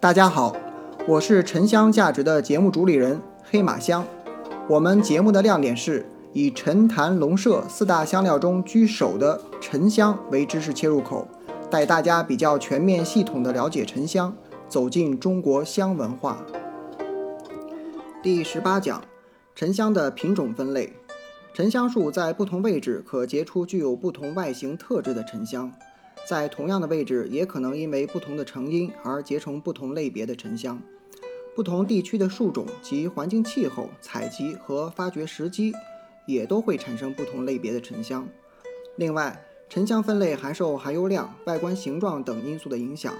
大家好，我是沉香价值的节目主理人黑马香。我们节目的亮点是以沉檀龙麝四大香料中居首的沉香为知识切入口，带大家比较全面系统的了解沉香，走进中国香文化。第十八讲，沉香的品种分类。沉香树在不同位置可结出具有不同外形特质的沉香。在同样的位置，也可能因为不同的成因而结成不同类别的沉香。不同地区的树种及环境气候、采集和发掘时机，也都会产生不同类别的沉香。另外，沉香分类还受含油量、外观形状等因素的影响。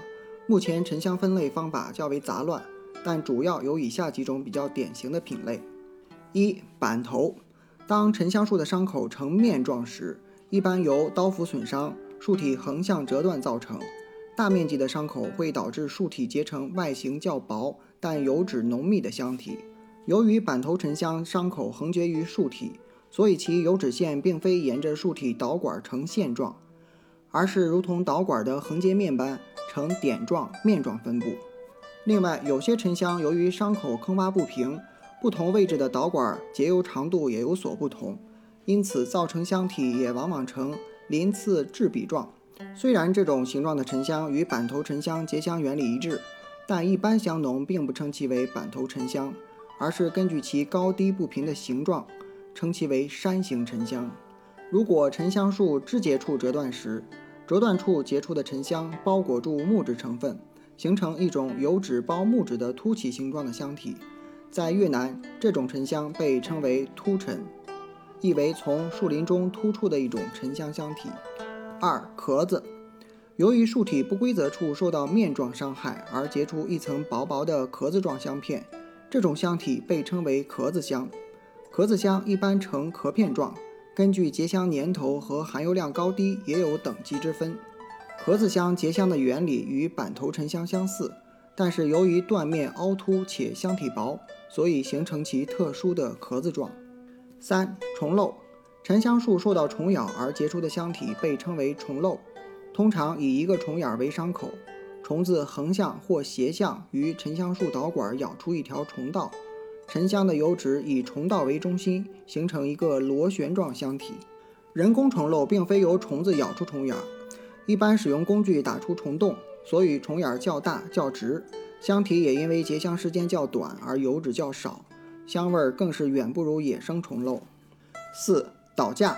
目前沉香分类方法较为杂乱，但主要有以下几种比较典型的品类：一、板头。当沉香树的伤口呈面状时，一般由刀斧损伤。树体横向折断造成，大面积的伤口会导致树体结成外形较薄但油脂浓密的香体。由于板头沉香伤口横结于树体，所以其油脂线并非沿着树体导管呈线状，而是如同导管的横截面般呈点状面状分布。另外，有些沉香由于伤口坑洼不平，不同位置的导管结油长度也有所不同，因此造成香体也往往呈。鳞次栉比状，虽然这种形状的沉香与板头沉香结香原理一致，但一般香农并不称其为板头沉香，而是根据其高低不平的形状，称其为山形沉香。如果沉香树枝节处折断时，折断处结出的沉香包裹住木质成分，形成一种油脂包木质的凸起形状的香体，在越南，这种沉香被称为凸沉。意为从树林中突出的一种沉香香体。二壳子，由于树体不规则处受到面状伤害而结出一层薄薄的壳子状香片，这种香体被称为壳子香。壳子香一般呈壳片状，根据结香年头和含油量高低也有等级之分。壳子香结香的原理与板头沉香相似，但是由于断面凹凸且香体薄，所以形成其特殊的壳子状。三虫漏，沉香树受到虫咬而结出的香体被称为虫漏，通常以一个虫眼为伤口，虫子横向或斜向于沉香树导管咬出一条虫道，沉香的油脂以虫道为中心，形成一个螺旋状香体。人工虫漏并非由虫子咬出虫眼，一般使用工具打出虫洞，所以虫眼较大较直，香体也因为结香时间较短而油脂较少。香味儿更是远不如野生虫漏。四倒架，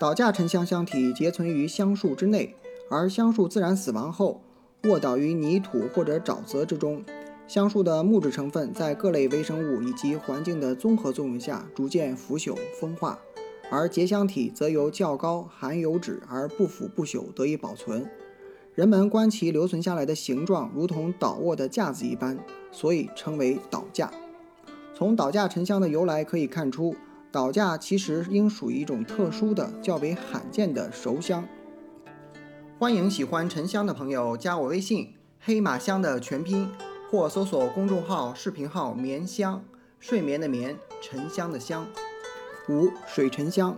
倒架沉香香体结存于香树之内，而香树自然死亡后卧倒于泥土或者沼泽之中。香树的木质成分在各类微生物以及环境的综合作用下逐渐腐朽风化，而结香体则由较高含油脂而不腐不朽得以保存。人们观其留存下来的形状，如同倒卧的架子一般，所以称为倒架。从倒架沉香的由来可以看出，倒架其实应属于一种特殊的、较为罕见的熟香。欢迎喜欢沉香的朋友加我微信“黑马香”的全拼，或搜索公众号、视频号“眠香”，睡眠的眠，沉香的香。五水沉香，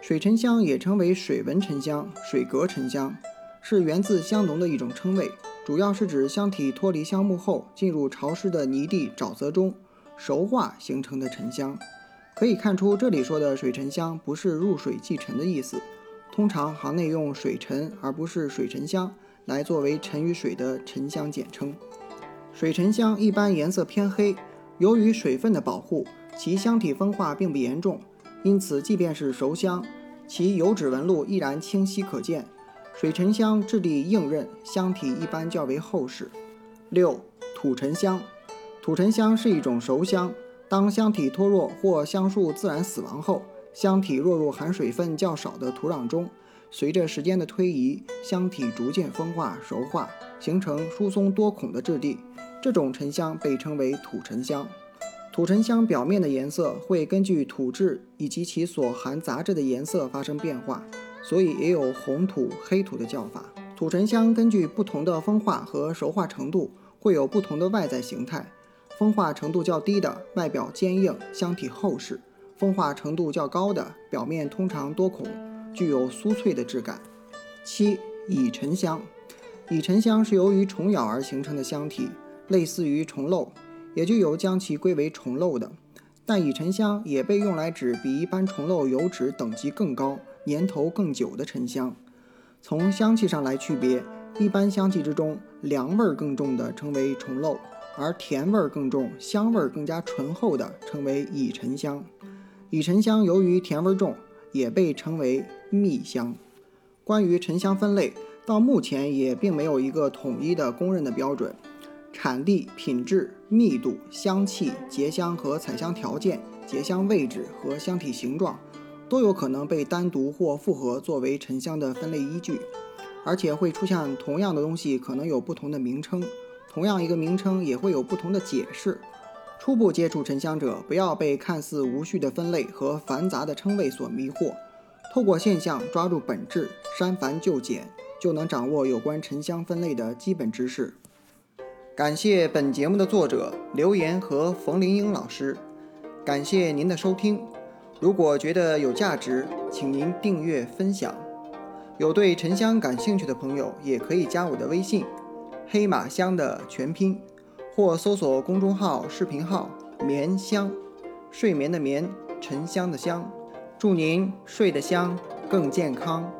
水沉香也称为水纹沉香、水阁沉香，是源自香农的一种称谓，主要是指香体脱离香木后进入潮湿的泥地、沼泽中。熟化形成的沉香，可以看出这里说的水沉香不是入水即沉的意思。通常行内用水沉而不是水沉香来作为沉于水的沉香简称。水沉香一般颜色偏黑，由于水分的保护，其香体分化并不严重，因此即便是熟香，其油脂纹路依然清晰可见。水沉香质地硬韧，香体一般较为厚实。六土沉香。土沉香是一种熟香，当香体脱落或香树自然死亡后，香体落入含水分较少的土壤中，随着时间的推移，香体逐渐风化熟化，形成疏松多孔的质地。这种沉香被称为土沉香。土沉香表面的颜色会根据土质以及其所含杂质的颜色发生变化，所以也有红土、黑土的叫法。土沉香根据不同的风化和熟化程度，会有不同的外在形态。风化程度较低的，外表坚硬，香体厚实；风化程度较高的，表面通常多孔，具有酥脆的质感。七乙沉香，乙沉香是由于虫咬而形成的香体，类似于虫漏，也就有将其归为虫漏的。但乙沉香也被用来指比一般虫漏油脂等级更高、年头更久的沉香。从香气上来区别，一般香气之中，凉味更重的称为虫漏，而甜味更重、香味更加醇厚的称为乙沉香。乙沉香由于甜味重，也被称为蜜香。关于沉香分类，到目前也并没有一个统一的公认的标准。产地、品质、密度、香气、结香和采香条件、结香位置和香体形状，都有可能被单独或复合作为沉香的分类依据。而且会出现同样的东西可能有不同的名称，同样一个名称也会有不同的解释。初步接触沉香者，不要被看似无序的分类和繁杂的称谓所迷惑，透过现象抓住本质，删繁就简，就能掌握有关沉香分类的基本知识。感谢本节目的作者刘岩和冯林英老师，感谢您的收听。如果觉得有价值，请您订阅分享。有对沉香感兴趣的朋友，也可以加我的微信“黑马香”的全拼，或搜索公众号、视频号“眠香”，睡眠的眠，沉香的香。祝您睡得香，更健康。